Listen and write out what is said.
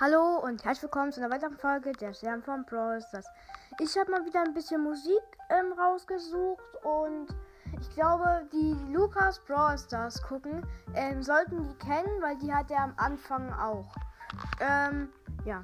Hallo und herzlich willkommen zu einer weiteren Folge der Stern von Brawl Ich habe mal wieder ein bisschen Musik ähm, rausgesucht und ich glaube, die Lukas Brawl gucken, ähm, sollten die kennen, weil die hat er am Anfang auch. Ähm, ja.